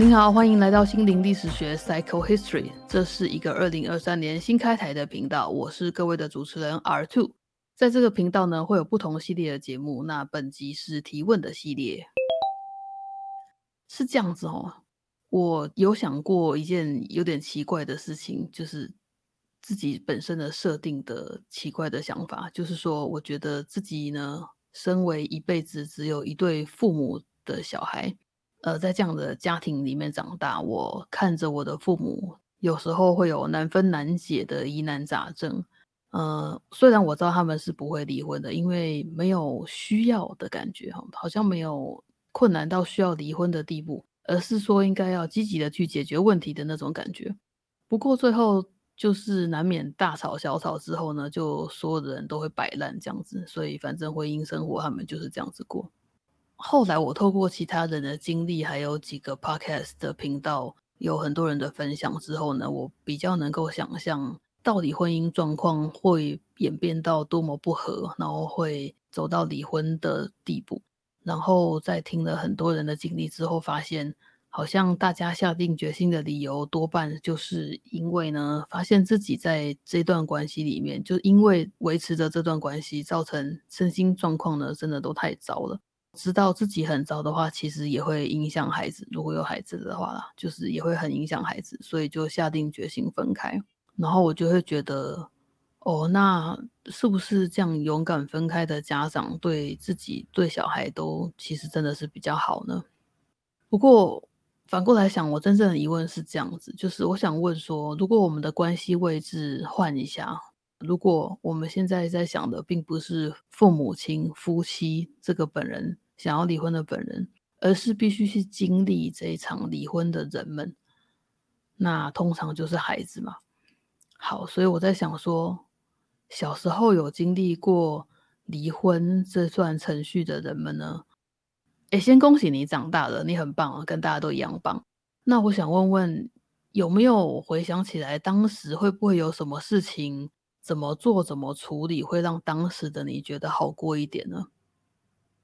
您好，欢迎来到心灵历史学 （Psycho History）。这是一个二零二三年新开台的频道，我是各位的主持人 R Two。在这个频道呢，会有不同系列的节目。那本集是提问的系列，是这样子哦。我有想过一件有点奇怪的事情，就是自己本身的设定的奇怪的想法，就是说，我觉得自己呢，身为一辈子只有一对父母的小孩。呃，在这样的家庭里面长大，我看着我的父母，有时候会有难分难解的疑难杂症。呃，虽然我知道他们是不会离婚的，因为没有需要的感觉，哈，好像没有困难到需要离婚的地步，而是说应该要积极的去解决问题的那种感觉。不过最后就是难免大吵小吵之后呢，就所有的人都会摆烂这样子，所以反正婚姻生活他们就是这样子过。后来我透过其他人的经历，还有几个 podcast 的频道，有很多人的分享之后呢，我比较能够想象到底婚姻状况会演变到多么不和，然后会走到离婚的地步。然后在听了很多人的经历之后，发现好像大家下定决心的理由多半就是因为呢，发现自己在这段关系里面，就因为维持着这段关系，造成身心状况呢，真的都太糟了。知道自己很糟的话，其实也会影响孩子。如果有孩子的话啦，就是也会很影响孩子，所以就下定决心分开。然后我就会觉得，哦，那是不是这样勇敢分开的家长，对自己、对小孩都其实真的是比较好呢？不过反过来想，我真正的疑问是这样子，就是我想问说，如果我们的关系位置换一下。如果我们现在在想的，并不是父母亲、夫妻这个本人想要离婚的本人，而是必须去经历这一场离婚的人们，那通常就是孩子嘛。好，所以我在想说，小时候有经历过离婚这段程序的人们呢？哎，先恭喜你长大了，你很棒啊，跟大家都一样棒。那我想问问，有没有回想起来，当时会不会有什么事情？怎么做、怎么处理会让当时的你觉得好过一点呢？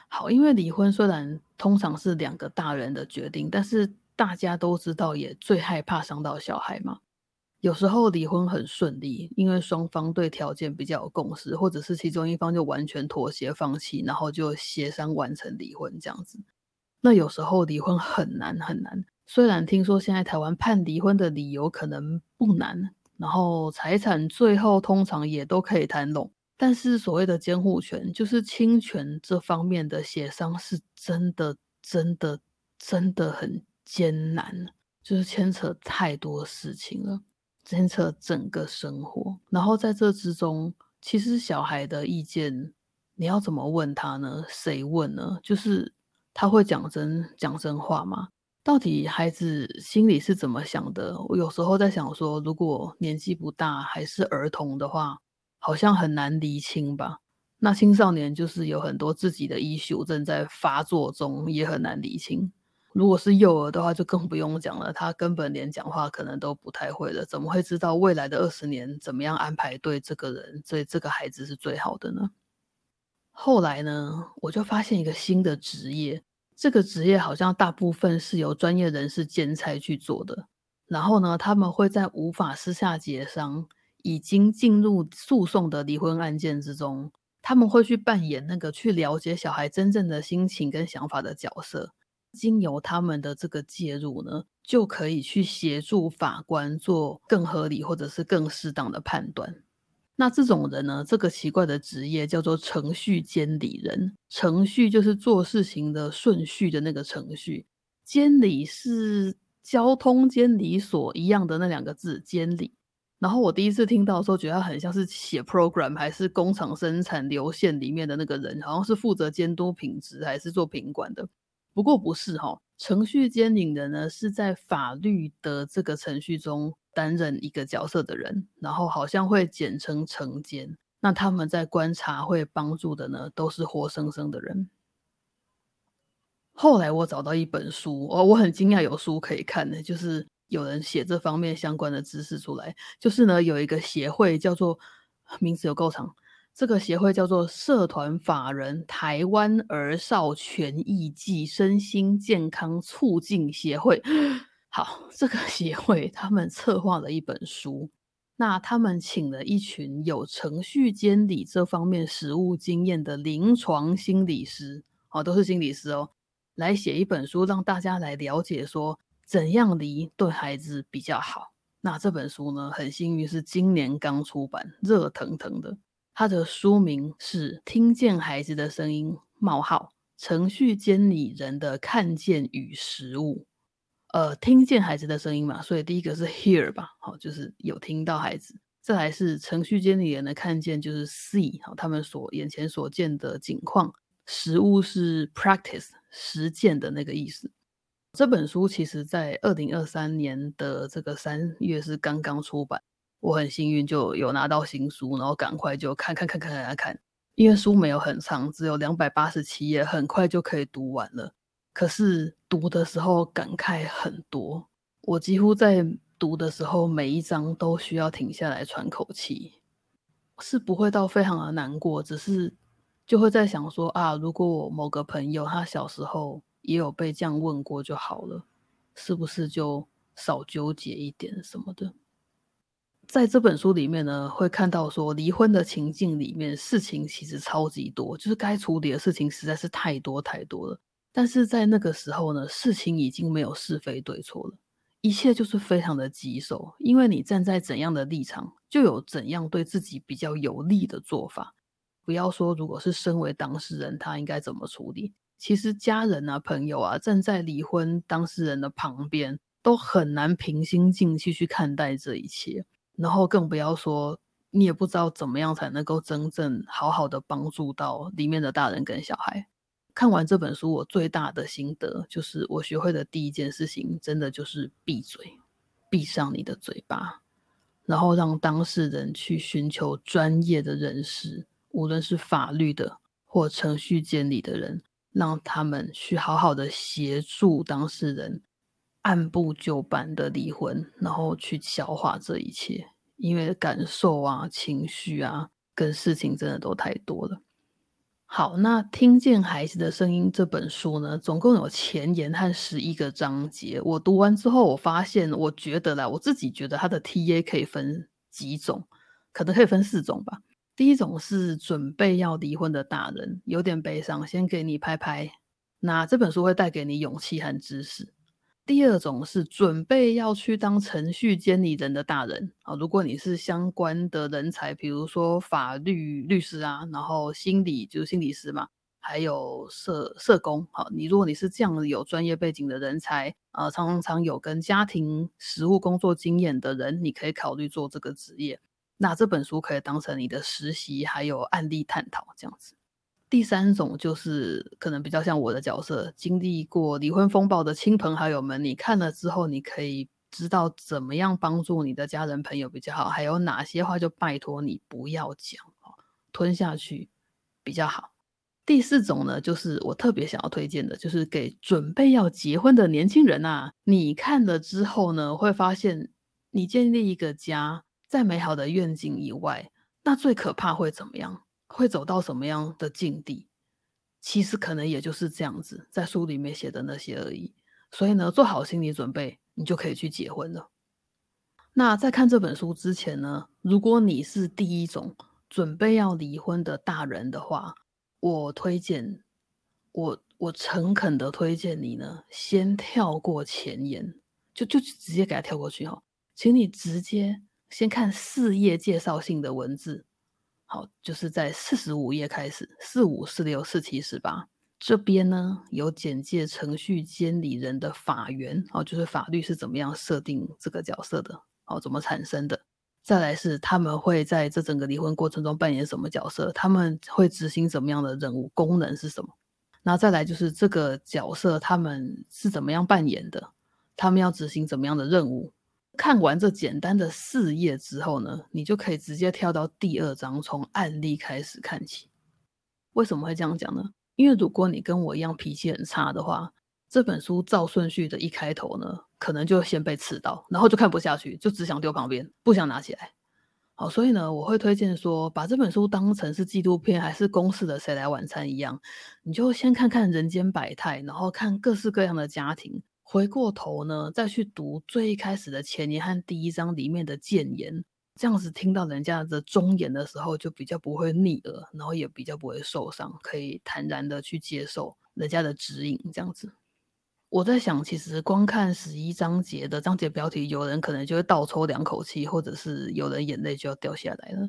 好，因为离婚虽然通常是两个大人的决定，但是大家都知道，也最害怕伤到小孩嘛。有时候离婚很顺利，因为双方对条件比较有共识，或者是其中一方就完全妥协放弃，然后就协商完成离婚这样子。那有时候离婚很难很难，虽然听说现在台湾判离婚的理由可能不难。然后财产最后通常也都可以谈拢，但是所谓的监护权，就是侵权这方面的协商，是真的、真的、真的很艰难，就是牵扯太多事情了，牵扯整个生活。然后在这之中，其实小孩的意见，你要怎么问他呢？谁问呢？就是他会讲真讲真话吗？到底孩子心里是怎么想的？我有时候在想说，如果年纪不大还是儿童的话，好像很难厘清吧。那青少年就是有很多自己的医术正在发作中，也很难厘清。如果是幼儿的话，就更不用讲了，他根本连讲话可能都不太会了，怎么会知道未来的二十年怎么样安排对这个人、对这个孩子是最好的呢？后来呢，我就发现一个新的职业。这个职业好像大部分是由专业人士兼差去做的，然后呢，他们会在无法私下协商、已经进入诉讼的离婚案件之中，他们会去扮演那个去了解小孩真正的心情跟想法的角色，经由他们的这个介入呢，就可以去协助法官做更合理或者是更适当的判断。那这种人呢？这个奇怪的职业叫做程序监理人。程序就是做事情的顺序的那个程序，监理是交通监理所一样的那两个字监理。然后我第一次听到的时候，觉得很像是写 program 还是工厂生产流线里面的那个人，好像是负责监督品质还是做品管的。不过不是哈，程序监领人呢是在法律的这个程序中。担任一个角色的人，然后好像会简称承监。那他们在观察会帮助的呢，都是活生生的人。后来我找到一本书，哦，我很惊讶有书可以看的，就是有人写这方面相关的知识出来。就是呢，有一个协会叫做名字有够长，这个协会叫做社团法人台湾儿少权益暨身心健康促进协会。好，这个协会他们策划了一本书，那他们请了一群有程序监理这方面实务经验的临床心理师，哦，都是心理师哦，来写一本书，让大家来了解说怎样离对孩子比较好。那这本书呢，很幸运是今年刚出版，热腾腾的。它的书名是《听见孩子的声音：冒号程序监理人的看见与实务》。呃，听见孩子的声音嘛，所以第一个是 hear 吧，好，就是有听到孩子。再来是程序监理人的看见，就是 see，好，他们所眼前所见的景况。实物是 practice，实践的那个意思。这本书其实在二零二三年的这个三月是刚刚出版，我很幸运就有拿到新书，然后赶快就看看看看看看，因为书没有很长，只有两百八十七页，很快就可以读完了。可是读的时候感慨很多，我几乎在读的时候每一章都需要停下来喘口气，是不会到非常的难过，只是就会在想说啊，如果我某个朋友他小时候也有被这样问过就好了，是不是就少纠结一点什么的？在这本书里面呢，会看到说离婚的情境里面事情其实超级多，就是该处理的事情实在是太多太多了。但是在那个时候呢，事情已经没有是非对错了，一切就是非常的棘手。因为你站在怎样的立场，就有怎样对自己比较有利的做法。不要说如果是身为当事人，他应该怎么处理？其实家人啊、朋友啊，站在离婚当事人的旁边，都很难平心静气去看待这一切。然后更不要说，你也不知道怎么样才能够真正好好的帮助到里面的大人跟小孩。看完这本书，我最大的心得就是，我学会的第一件事情，真的就是闭嘴，闭上你的嘴巴，然后让当事人去寻求专业的人士，无论是法律的或程序监理的人，让他们去好好的协助当事人按部就班的离婚，然后去消化这一切，因为感受啊、情绪啊，跟事情真的都太多了。好，那听见孩子的声音这本书呢，总共有前言和十一个章节。我读完之后，我发现，我觉得啦，我自己觉得它的 T A 可以分几种，可能可以分四种吧。第一种是准备要离婚的大人，有点悲伤，先给你拍拍。那这本书会带给你勇气和知识。第二种是准备要去当程序监理人的大人啊，如果你是相关的人才，比如说法律律师啊，然后心理就是心理师嘛，还有社社工，好，你如果你是这样有专业背景的人才，啊，常常有跟家庭实务工作经验的人，你可以考虑做这个职业。那这本书可以当成你的实习，还有案例探讨这样子。第三种就是可能比较像我的角色，经历过离婚风暴的亲朋好友们，你看了之后，你可以知道怎么样帮助你的家人朋友比较好，还有哪些话就拜托你不要讲，吞下去比较好。第四种呢，就是我特别想要推荐的，就是给准备要结婚的年轻人啊，你看了之后呢，会发现你建立一个家，在美好的愿景以外，那最可怕会怎么样？会走到什么样的境地？其实可能也就是这样子，在书里面写的那些而已。所以呢，做好心理准备，你就可以去结婚了。那在看这本书之前呢，如果你是第一种准备要离婚的大人的话，我推荐我我诚恳的推荐你呢，先跳过前言，就就直接给他跳过去哈，请你直接先看四页介绍性的文字。好，就是在四十五页开始，四五、四六、四七、四八这边呢，有简介程序监理人的法源，哦，就是法律是怎么样设定这个角色的，哦，怎么产生的。再来是他们会在这整个离婚过程中扮演什么角色，他们会执行怎么样的任务，功能是什么。那再来就是这个角色他们是怎么样扮演的，他们要执行怎么样的任务。看完这简单的四页之后呢，你就可以直接跳到第二章，从案例开始看起。为什么会这样讲呢？因为如果你跟我一样脾气很差的话，这本书照顺序的一开头呢，可能就先被刺到，然后就看不下去，就只想丢旁边，不想拿起来。好，所以呢，我会推荐说，把这本书当成是纪录片还是公式的《谁来晚餐》一样，你就先看看人间百态，然后看各式各样的家庭，回过头呢，再去读最一开始的前言和第一章里面的谏言，这样子听到人家的忠言的时候，就比较不会逆耳，然后也比较不会受伤，可以坦然的去接受人家的指引，这样子。我在想，其实光看十一章节的章节标题，有人可能就会倒抽两口气，或者是有人眼泪就要掉下来了。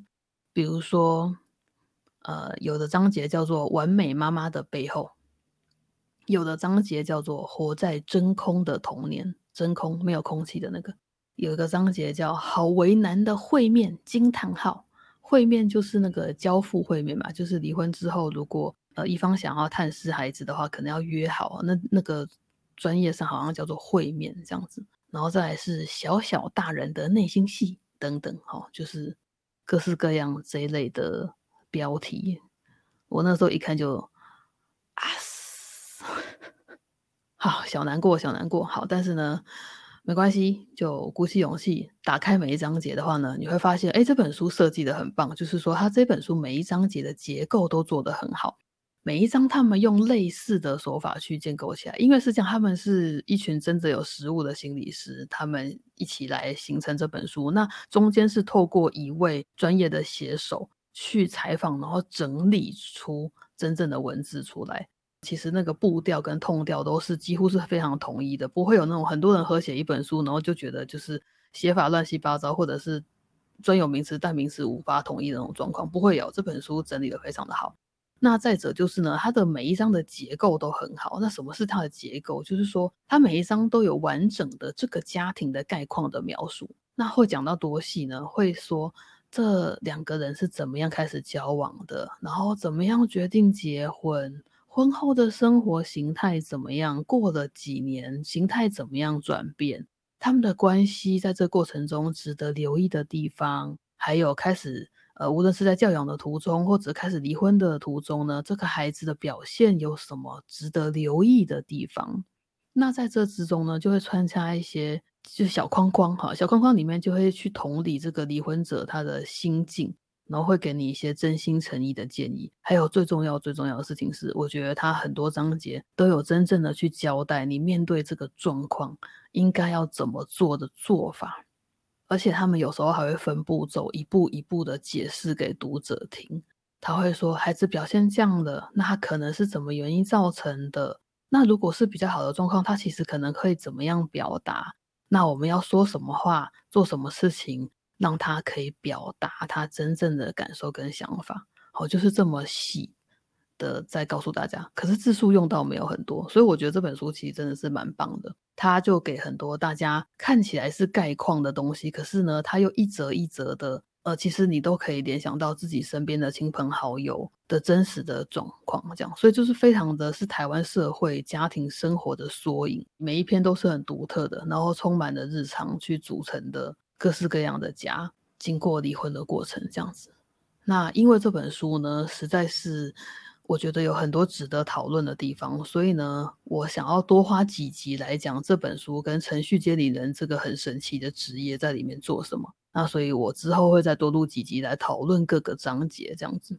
比如说，呃，有的章节叫做“完美妈妈的背后”，有的章节叫做“活在真空的童年”，真空没有空气的那个。有一个章节叫“好为难的会面”，惊叹号！会面就是那个交付会面嘛，就是离婚之后，如果呃一方想要探视孩子的话，可能要约好那那个。专业上好像叫做会面这样子，然后再来是小小大人的内心戏等等，哈，就是各式各样这一类的标题。我那时候一看就啊，好小难过，小难过。好，但是呢，没关系，就鼓起勇气打开每一章节的话呢，你会发现，哎，这本书设计的很棒，就是说它这本书每一章节的结构都做得很好。每一章他们用类似的手法去建构起来，因为是这样，他们是一群真的有实物的心理师，他们一起来形成这本书。那中间是透过一位专业的写手去采访，然后整理出真正的文字出来。其实那个步调跟痛调都是几乎是非常统一的，不会有那种很多人合写一本书，然后就觉得就是写法乱七八糟，或者是专有名词代名词无法统一的那种状况，不会有。这本书整理的非常的好。那再者就是呢，它的每一章的结构都很好。那什么是它的结构？就是说，它每一章都有完整的这个家庭的概况的描述。那会讲到多细呢？会说这两个人是怎么样开始交往的，然后怎么样决定结婚，婚后的生活形态怎么样，过了几年形态怎么样转变，他们的关系在这过程中值得留意的地方，还有开始。呃，无论是在教养的途中，或者开始离婚的途中呢，这个孩子的表现有什么值得留意的地方？那在这之中呢，就会穿插一些就小框框哈，小框框里面就会去同理这个离婚者他的心境，然后会给你一些真心诚意的建议。还有最重要最重要的事情是，我觉得他很多章节都有真正的去交代你面对这个状况应该要怎么做的做法。而且他们有时候还会分步骤，一步一步的解释给读者听。他会说，孩子表现这样的，那他可能是怎么原因造成的？那如果是比较好的状况，他其实可能可以怎么样表达？那我们要说什么话，做什么事情，让他可以表达他真正的感受跟想法？好，就是这么细。的再告诉大家，可是字数用到没有很多，所以我觉得这本书其实真的是蛮棒的。他就给很多大家看起来是概况的东西，可是呢，他又一则一则的，呃，其实你都可以联想到自己身边的亲朋好友的真实的状况，这样，所以就是非常的是台湾社会家庭生活的缩影。每一篇都是很独特的，然后充满了日常去组成的各式各样的家，经过离婚的过程这样子。那因为这本书呢，实在是。我觉得有很多值得讨论的地方，所以呢，我想要多花几集来讲这本书跟程序监理人这个很神奇的职业在里面做什么。那所以，我之后会再多录几集来讨论各个章节这样子。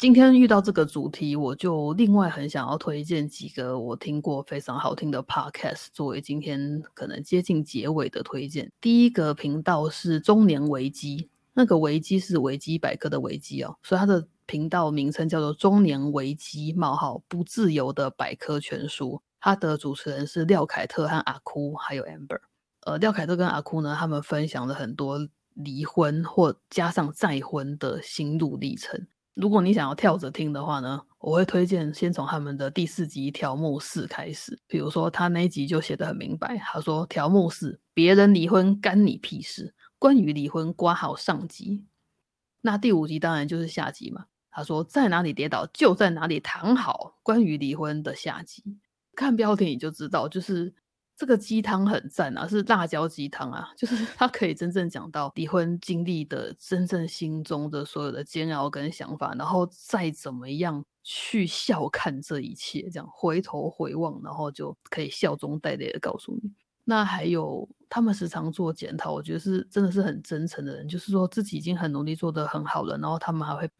今天遇到这个主题，我就另外很想要推荐几个我听过非常好听的 podcast，作为今天可能接近结尾的推荐。第一个频道是中年危机，那个危机是维基百科的危机哦，所以它的。频道名称叫做《中年危机：冒号不自由的百科全书》，它的主持人是廖凯特和阿哭，还有 Amber。呃，廖凯特跟阿哭呢，他们分享了很多离婚或加上再婚的心路历程。如果你想要跳着听的话呢，我会推荐先从他们的第四集条目四开始。比如说，他那一集就写的很明白，他说条目四：别人离婚干你屁事？关于离婚，挂好上集。那第五集当然就是下集嘛。他说：“在哪里跌倒，就在哪里躺好。”关于离婚的下集，看标题你就知道，就是这个鸡汤很赞啊，是辣椒鸡汤啊，就是 他可以真正讲到离婚经历的真正心中的所有的煎熬跟想法，然后再怎么样去笑看这一切，这样回头回望，然后就可以笑中带泪的告诉你。那还有他们时常做检讨，我觉得是真的是很真诚的人，就是说自己已经很努力做得很好了，然后他们还会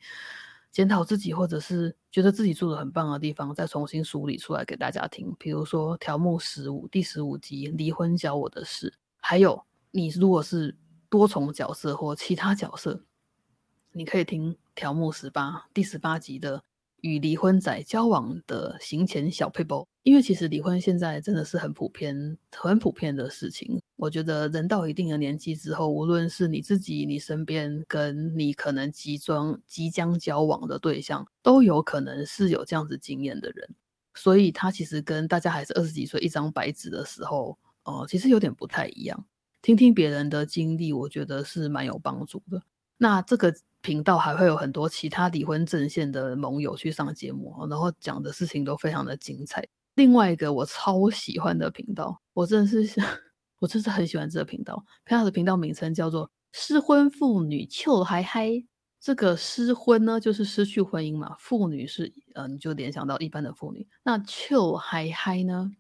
检讨自己，或者是觉得自己做的很棒的地方，再重新梳理出来给大家听。比如说条目十五第十五集离婚教我的事，还有你如果是多重角色或其他角色，你可以听条目十八第十八集的。与离婚仔交往的行前小配包，因为其实离婚现在真的是很普遍、很普遍的事情。我觉得人到一定的年纪之后，无论是你自己、你身边，跟你可能即将即将交往的对象，都有可能是有这样子经验的人。所以他其实跟大家还是二十几岁一张白纸的时候，哦，其实有点不太一样。听听别人的经历，我觉得是蛮有帮助的。那这个。频道还会有很多其他离婚阵线的盟友去上节目，然后讲的事情都非常的精彩。另外一个我超喜欢的频道，我真的是我真是很喜欢这个频道。他的频道名称叫做“失婚妇女糗嗨嗨”。这个失婚呢，就是失去婚姻嘛。妇女是呃，你就联想到一般的妇女。那糗嗨嗨呢，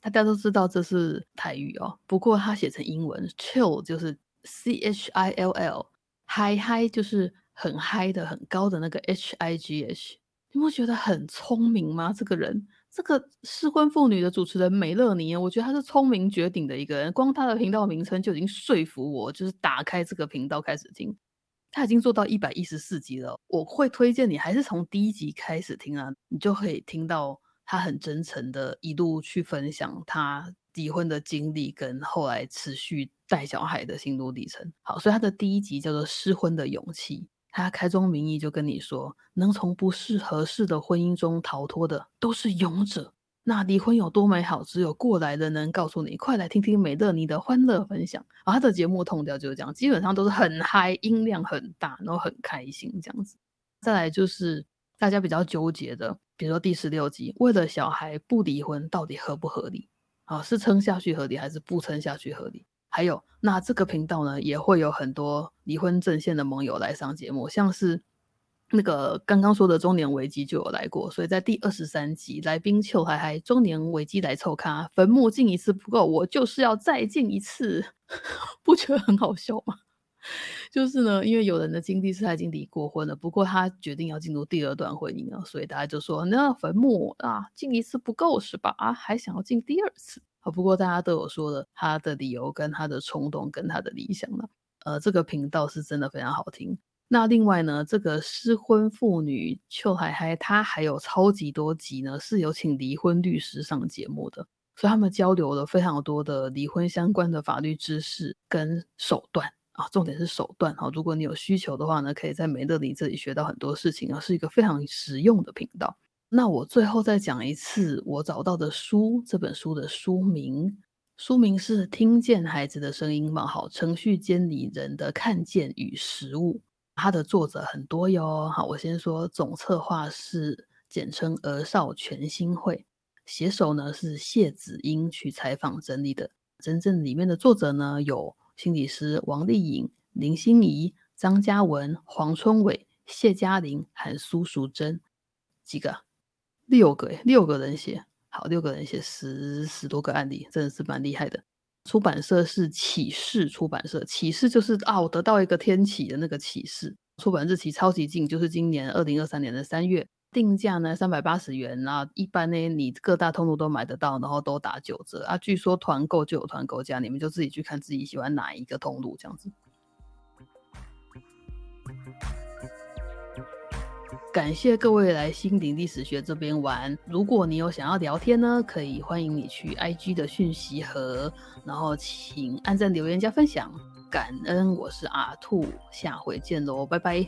大家都知道这是台语哦。不过它写成英文，，chill 就是 C H I L L，嗨嗨就是。很嗨的、很高的那个 H I G H，你不觉得很聪明吗？这个人，这个失婚妇女的主持人梅乐妮，我觉得她是聪明绝顶的一个人。光她的频道名称就已经说服我，就是打开这个频道开始听。他已经做到一百一十四集了，我会推荐你还是从第一集开始听啊，你就可以听到他很真诚的一路去分享他离婚的经历，跟后来持续带小孩的心路历程。好，所以他的第一集叫做《失婚的勇气》。他开宗明义就跟你说，能从不适合适的婚姻中逃脱的都是勇者。那离婚有多美好，只有过来人能告诉你。快来听听美乐妮的欢乐分享。啊，他的节目痛调就是这样，基本上都是很嗨，音量很大，然后很开心这样子。再来就是大家比较纠结的，比如说第十六集，为了小孩不离婚到底合不合理？啊，是撑下去合理，还是不撑下去合理？还有，那这个频道呢，也会有很多离婚阵线的盟友来上节目，像是那个刚刚说的中年危机就有来过，所以在第二十三集，来宾邱嗨嗨中年危机来凑咖，坟墓进一次不够，我就是要再进一次，不觉得很好笑吗？就是呢，因为有人的经历是他已经离过婚了，不过他决定要进入第二段婚姻了，所以大家就说，那坟墓啊，进一次不够是吧？啊，还想要进第二次。不过大家都有说了他的理由、跟他的冲动、跟他的理想了。呃，这个频道是真的非常好听。那另外呢，这个失婚妇女邱海海，他还有超级多集呢，是有请离婚律师上节目的，所以他们交流了非常多的离婚相关的法律知识跟手段啊，重点是手段啊。如果你有需求的话呢，可以在梅乐里这里学到很多事情啊，是一个非常实用的频道。那我最后再讲一次我找到的书，这本书的书名，书名是《听见孩子的声音》嘛，好，程序监理人的看见与实物，它的作者很多哟。好，我先说总策划是简称儿少全新会，写手呢是谢子英去采访整理的，真正里面的作者呢有心理师王丽颖、林心怡、张嘉文、黄春伟、谢嘉玲和苏淑珍几个。六个诶，六个人写，好，六个人写十十多个案例，真的是蛮厉害的。出版社是启示出版社，启示就是啊，我得到一个天启的那个启示。出版日期超级近，就是今年二零二三年的三月。定价呢三百八十元啊，一般呢你各大通路都买得到，然后都打九折啊。据说团购就有团购价，你们就自己去看自己喜欢哪一个通路这样子。感谢各位来新鼎历史学这边玩。如果你有想要聊天呢，可以欢迎你去 IG 的讯息盒，然后请按赞、留言、加分享，感恩。我是阿兔，下回见喽，拜拜。